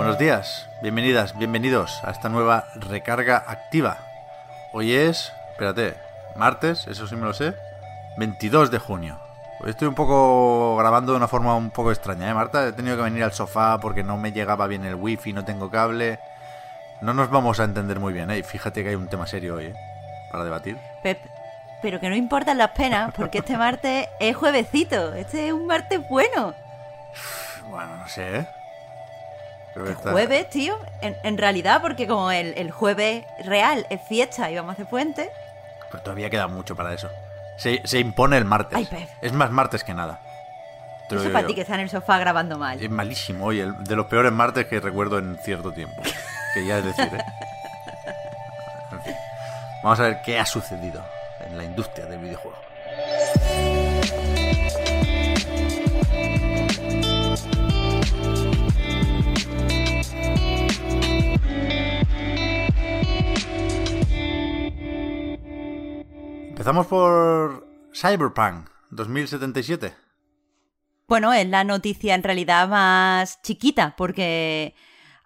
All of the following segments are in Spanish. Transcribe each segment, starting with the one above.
Buenos días, bienvenidas, bienvenidos a esta nueva recarga activa. Hoy es, espérate, martes, eso sí me lo sé, 22 de junio. Hoy estoy un poco grabando de una forma un poco extraña, ¿eh, Marta? He tenido que venir al sofá porque no me llegaba bien el wifi, no tengo cable. No nos vamos a entender muy bien, ¿eh? Fíjate que hay un tema serio hoy, ¿eh? Para debatir. Pep, pero que no importan las penas, porque este martes es juevesito. Este es un martes bueno. Bueno, no sé, ¿eh? Está- Jueves, tío. En, en realidad, porque como el, el jueves real es fiesta y vamos a hacer puente. Pero todavía queda mucho para eso. Se, se impone el martes. Ay, Pep. Es más martes que nada. Te Eso para ti que está en el sofá grabando mal. Es malísimo hoy, el, de los peores martes que recuerdo en cierto tiempo. Que ya es decir, ¿eh? En fin. Vamos a ver qué ha sucedido en la industria del videojuego. Empezamos por Cyberpunk 2077. Bueno, es la noticia en realidad más chiquita, porque,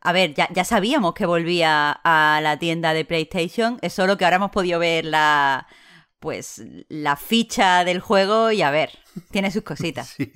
a ver, ya, ya sabíamos que volvía a la tienda de PlayStation, es solo que ahora hemos podido ver la, pues, la ficha del juego y a ver, tiene sus cositas. Sí.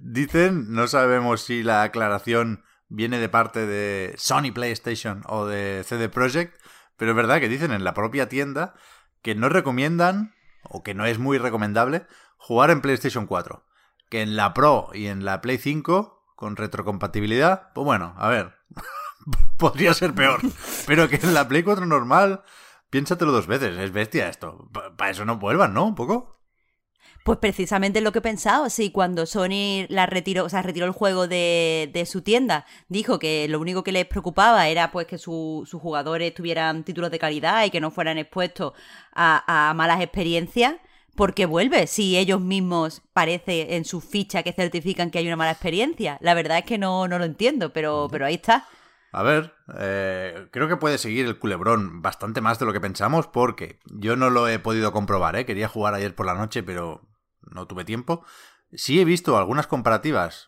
Dicen, no sabemos si la aclaración viene de parte de Sony PlayStation o de CD Projekt, pero es verdad que dicen en la propia tienda que no recomiendan, o que no es muy recomendable, jugar en PlayStation 4. Que en la Pro y en la Play 5, con retrocompatibilidad, pues bueno, a ver, podría ser peor. Pero que en la Play 4 normal, piénsatelo dos veces, es bestia esto. Para eso no vuelvan, ¿no? Un poco. Pues precisamente lo que he pensado, sí, cuando Sony la retiró, o sea, retiró el juego de, de su tienda, dijo que lo único que les preocupaba era pues que su- sus jugadores tuvieran títulos de calidad y que no fueran expuestos a, a malas experiencias, porque vuelve si ellos mismos parece en su ficha que certifican que hay una mala experiencia. La verdad es que no, no lo entiendo, pero, pero ahí está. A ver, eh, creo que puede seguir el culebrón bastante más de lo que pensamos porque yo no lo he podido comprobar, ¿eh? Quería jugar ayer por la noche, pero no tuve tiempo. Sí he visto algunas comparativas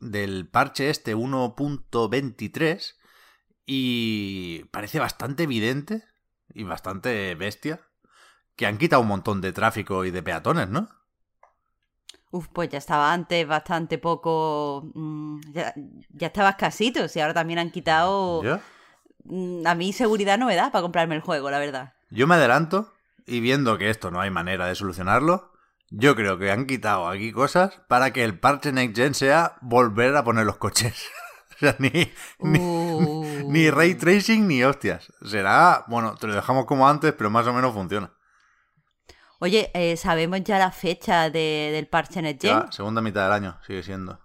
del parche este 1.23 y parece bastante evidente y bastante bestia que han quitado un montón de tráfico y de peatones, ¿no? Uf, pues ya estaba antes bastante poco... mm, ya, ya estaba escasito, y ahora también han quitado... Mm, A mí seguridad no me da para comprarme el juego, la verdad. Yo me adelanto y viendo que esto no hay manera de solucionarlo, yo creo que han quitado aquí cosas para que el parche Next Gen sea volver a poner los coches. o sea, ni, ni, Uh. ni ray tracing ni hostias. Será, bueno, te lo dejamos como antes, pero más o menos funciona. Oye, eh, ¿sabemos ya la fecha de- del parche Next Gen? Ya, segunda mitad del año sigue siendo.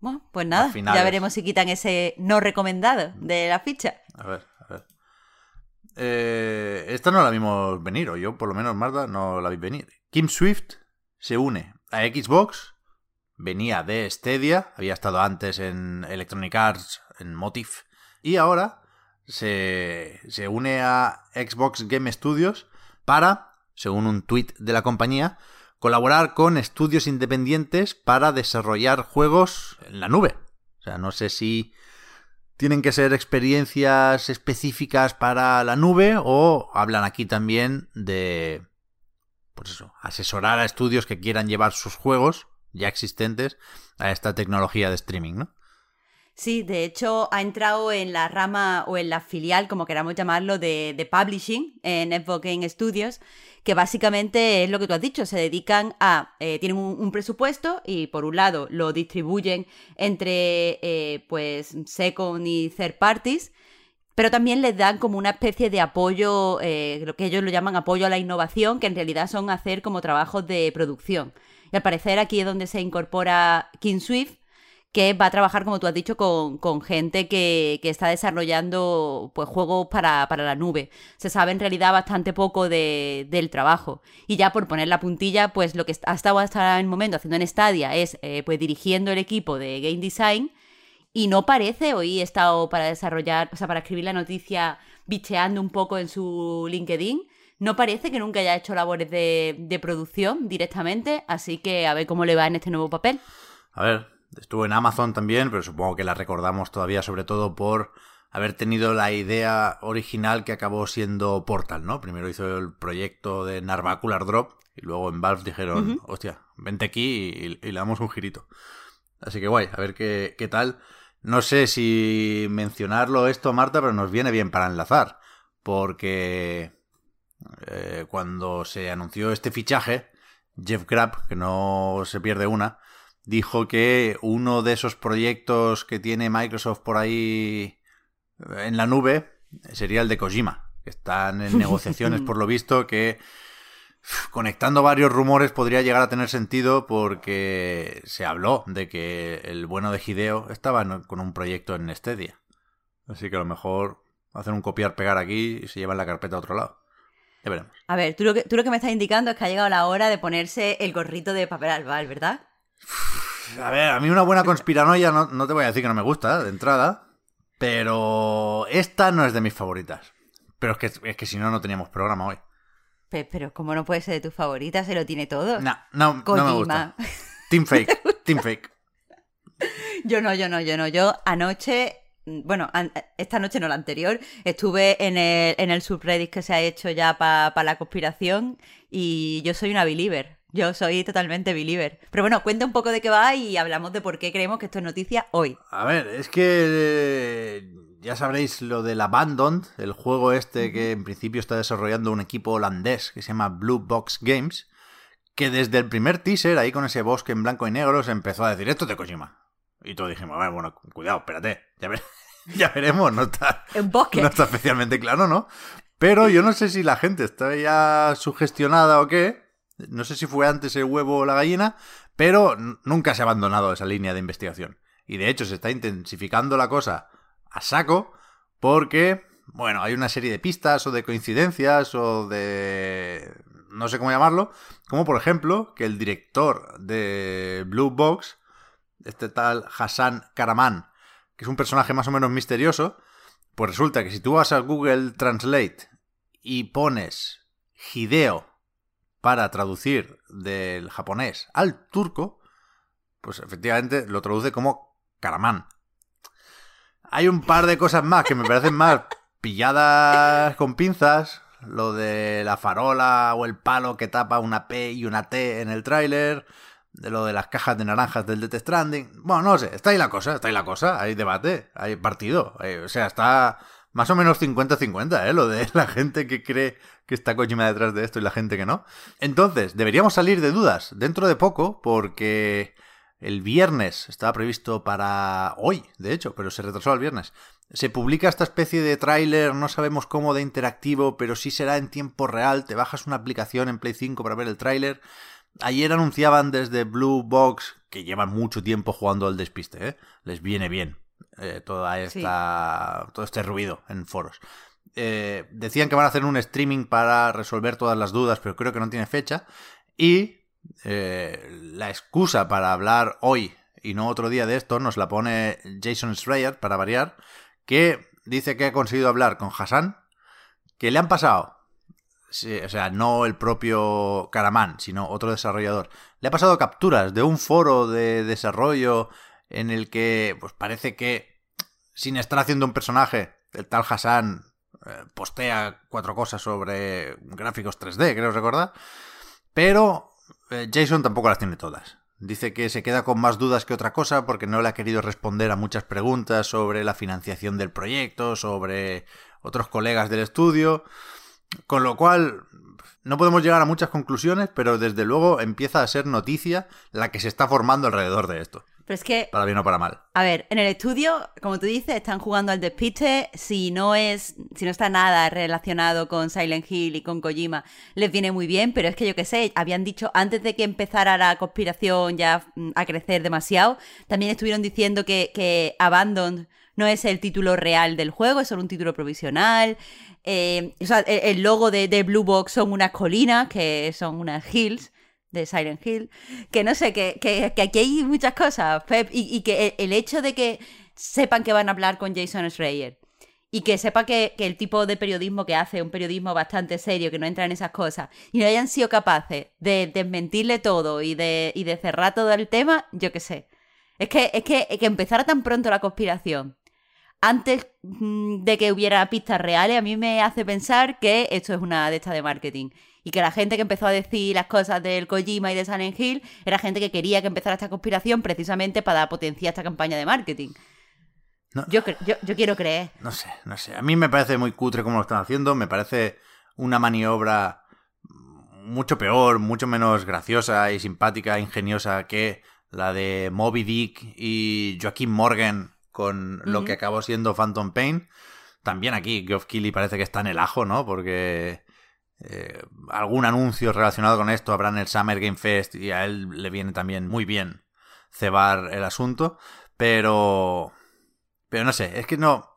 Bueno, pues nada, ya veremos si quitan ese no recomendado de la ficha. A ver, a ver. Eh, esta no la vimos venir, o yo por lo menos, Marta, no la vi venir. Kim Swift se une a Xbox, venía de Stadia, había estado antes en Electronic Arts, en Motif, y ahora se, se une a Xbox Game Studios para, según un tuit de la compañía, colaborar con estudios independientes para desarrollar juegos en la nube. O sea, no sé si tienen que ser experiencias específicas para la nube o hablan aquí también de pues eso, asesorar a estudios que quieran llevar sus juegos ya existentes a esta tecnología de streaming, ¿no? Sí, de hecho ha entrado en la rama o en la filial, como queramos llamarlo, de, de publishing en Xbox Game Studios, que básicamente es lo que tú has dicho, se dedican a, eh, tienen un, presupuesto y por un lado lo distribuyen entre eh, pues second y third parties, pero también les dan como una especie de apoyo, eh, lo que ellos lo llaman apoyo a la innovación, que en realidad son hacer como trabajos de producción. Y al parecer aquí es donde se incorpora King Swift, que va a trabajar, como tú has dicho, con, gente que, está desarrollando pues, juegos para, la nube. Se sabe en realidad bastante poco del trabajo. Y ya por poner la puntilla, pues lo que ha estado hasta el momento haciendo en Stadia es eh, pues dirigiendo el equipo de Game Design. Y no parece, hoy he estado para desarrollar, o sea, para escribir la noticia bicheando un poco en su LinkedIn. No parece que nunca haya hecho labores de, de producción directamente, así que a ver cómo le va en este nuevo papel. A ver, Estuvo en Amazon también, pero supongo que la recordamos todavía sobre todo por haber tenido la idea original que acabó siendo Portal, ¿no? Primero hizo el proyecto de Narvacular Drop y luego en Valve dijeron, hostia, vente aquí y, le damos un girito. Así que guay, a ver qué, qué tal. No sé si mencionarlo esto, Marta, pero nos viene bien para enlazar, porque eh, cuando se anunció este fichaje, Jeff Grapp, que no se pierde una, dijo que uno de esos proyectos que tiene Microsoft por ahí en la nube sería el de Kojima, están en negociaciones por lo visto, que conectando varios rumores podría llegar a tener sentido porque se habló de que el bueno de Hideo estaba con un proyecto en Stadia. Así que a lo mejor hacen un copiar-pegar aquí y se llevan la carpeta a otro lado. Ya veremos. A ver, tú lo, que, tú lo que me estás indicando es que ha llegado la hora de ponerse el gorrito de papel albal, ¿verdad? A ver, a mí una buena conspiranoia no, no te voy a decir que no me gusta, de entrada. Pero esta no es de mis favoritas. Pero es que, es que si no, no teníamos programa hoy. Pero, ¿cómo no puede ser de tus favoritas? Se lo tiene todo. No, no, no me gusta. Team fake, team fake. Yo no, yo no, yo no. Yo anoche, bueno, esta noche no, la anterior, estuve en el, en el subreddit que se ha hecho ya para la conspiración y yo soy una believer. Yo soy totalmente believer. Pero bueno, cuenta un poco de qué va y hablamos de por qué creemos que esto es noticia hoy. A ver, es que eh, ya sabréis lo del Abandoned, el juego este que en principio está desarrollando un equipo holandés que se llama Blue Box Games, que desde el primer teaser, ahí con ese bosque en blanco y negro, se empezó a decir esto de Kojima. Y todos dijimos, bueno, cuidado, espérate, ya, ya veremos, no está, no está especialmente claro, ¿no? Pero yo no sé si la gente está ya sugestionada o qué, no sé si fue antes el huevo o la gallina, pero nunca se ha abandonado esa línea de investigación. Y de hecho se está intensificando la cosa saco porque, bueno, hay una serie de pistas o de coincidencias o de... no sé cómo llamarlo, como por ejemplo que el director de Blue Box, este tal Hassan Karaman, que es un personaje más o menos misterioso, pues resulta que si tú vas a Google Translate y pones Hideo para traducir del japonés al turco, pues efectivamente lo traduce como caramán. Hay un par de cosas más que me parecen más pilladas con pinzas. Lo de la farola o el palo que tapa una P y una T en el tráiler. De lo de las cajas de naranjas del Death Stranding. Bueno, no sé, está ahí la cosa, está ahí la cosa. Hay debate, hay partido. o sea, está más o menos 50-50, ¿eh? Lo de la gente que cree que está Kojima detrás de esto y la gente que no. Entonces, deberíamos salir de dudas dentro de poco porque el viernes estaba previsto para hoy, de hecho, pero se retrasó al viernes. Se publica esta especie de tráiler, no sabemos cómo de interactivo, pero sí será en tiempo real. Te bajas una aplicación en Play 5 para ver el tráiler. Ayer anunciaban desde Blue Box que llevan mucho tiempo jugando al despiste, ¿eh? Les viene bien eh, toda esta, todo este ruido en foros. Eh, decían que van a hacer un streaming para resolver todas las dudas, pero creo que no tiene fecha. Y eh, la excusa para hablar hoy y no otro día de esto nos la pone Jason Schreier, para variar, que dice que ha conseguido hablar con Hassan, que le han pasado, o sea, no el propio Karaman, sino otro desarrollador, le ha pasado capturas de un foro de desarrollo en el que pues parece que sin estar haciendo un personaje, el tal Hassan eh, postea cuatro cosas sobre gráficos 3D, creo recordar, pero Jason tampoco las tiene todas. Dice que se queda con más dudas que otra cosa porque no le ha querido responder a muchas preguntas sobre la financiación del proyecto, sobre otros colegas del estudio, con lo cual no podemos llegar a muchas conclusiones, pero desde luego empieza a ser noticia la que se está formando alrededor de esto. Pero es que, Para bien o para mal. a ver, en el estudio, como tú dices, están jugando al despiste. Si no es, si no está nada relacionado con Silent Hill y con Kojima, les viene muy bien. Pero es que yo qué sé, habían dicho antes de que empezara la conspiración ya mm, a crecer demasiado, también estuvieron diciendo que, que Abandon no es el título real del juego, es solo un título provisional. Eh, o sea, el, el logo de, de Blue Box son unas colinas, que son unas hills de Silent Hill, que no sé, que, que, que aquí hay muchas cosas, Pep, y, y que el, hecho de que sepan que van a hablar con Jason Schreier y que sepa que, que el tipo de periodismo que hace, un periodismo bastante serio, que no entra en esas cosas, y no hayan sido capaces de desmentirle todo y de, y de cerrar todo el tema, yo qué sé. Es que, es que, que empezara tan pronto la conspiración, antes mm, de que hubiera pistas reales, a mí me hace pensar que esto es una de estas de marketing. Y que la gente que empezó a decir las cosas del Kojima y de Silent Hill era gente que quería que empezara esta conspiración precisamente para potenciar esta campaña de marketing. No. Yo, yo, yo quiero creer. No sé, no sé. A mí me parece muy cutre como lo están haciendo. Me parece una maniobra mucho peor, mucho menos graciosa y simpática, ingeniosa que la de Moby Dick y Joaquín Morgan con lo que acabó siendo Phantom Pain. También aquí Geoff Keighley parece que está en el ajo, ¿no? Porque eh, algún anuncio relacionado con esto habrá en el Summer Game Fest y a él le viene también muy bien cebar el asunto. Pero... Pero no sé, es que no...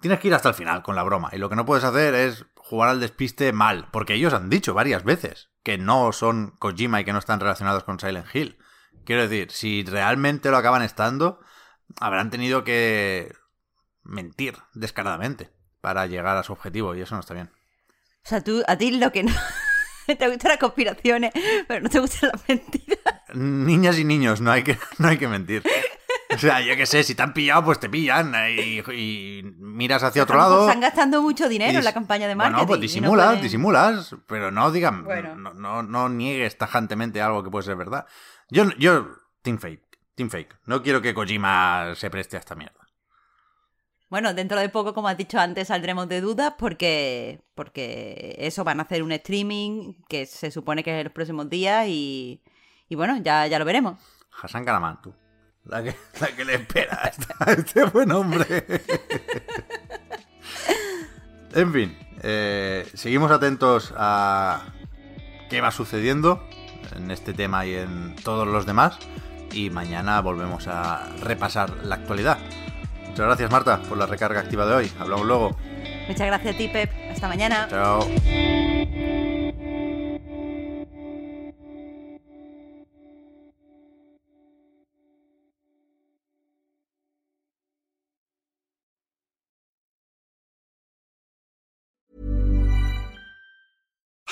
Tienes que ir hasta el final con la broma. Y lo que no puedes hacer es jugar al despiste mal. Porque ellos han dicho varias veces que no son Kojima y que no están relacionados con Silent Hill. Quiero decir, si realmente lo acaban estando, habrán tenido que mentir descaradamente para llegar a su objetivo. Y eso no está bien. O sea, tú, a ti lo que no... te gustan las conspiraciones, pero no te gustan las mentiras. Niñas y niños, no hay que, no hay que mentir. O sea, yo qué sé, si te han pillado, pues te pillan y, y miras hacia otro lado. Están gastando mucho dinero y- en la campaña de marketing. Bueno, pues no disimulas, pueden- disimulas, pero no digan, Bueno. no, no, no niegues tajantemente algo que puede ser verdad. Yo, yo, team fake, team fake. No quiero que Kojima se preste a esta mierda. Bueno, dentro de poco, como has dicho antes, saldremos de dudas porque, porque eso van a hacer un streaming que se supone que es en los próximos días y, y bueno, ya, ya lo veremos. Hassan Karaman, tú. La que, la que le espera a a este buen hombre. en fin, eh, seguimos atentos a qué va sucediendo en este tema y en todos los demás. Y mañana volvemos a repasar la actualidad. Muchas gracias, Marta, por la recarga activa de hoy. Hablamos luego. Muchas gracias a ti, Pep. Hasta mañana. Chao.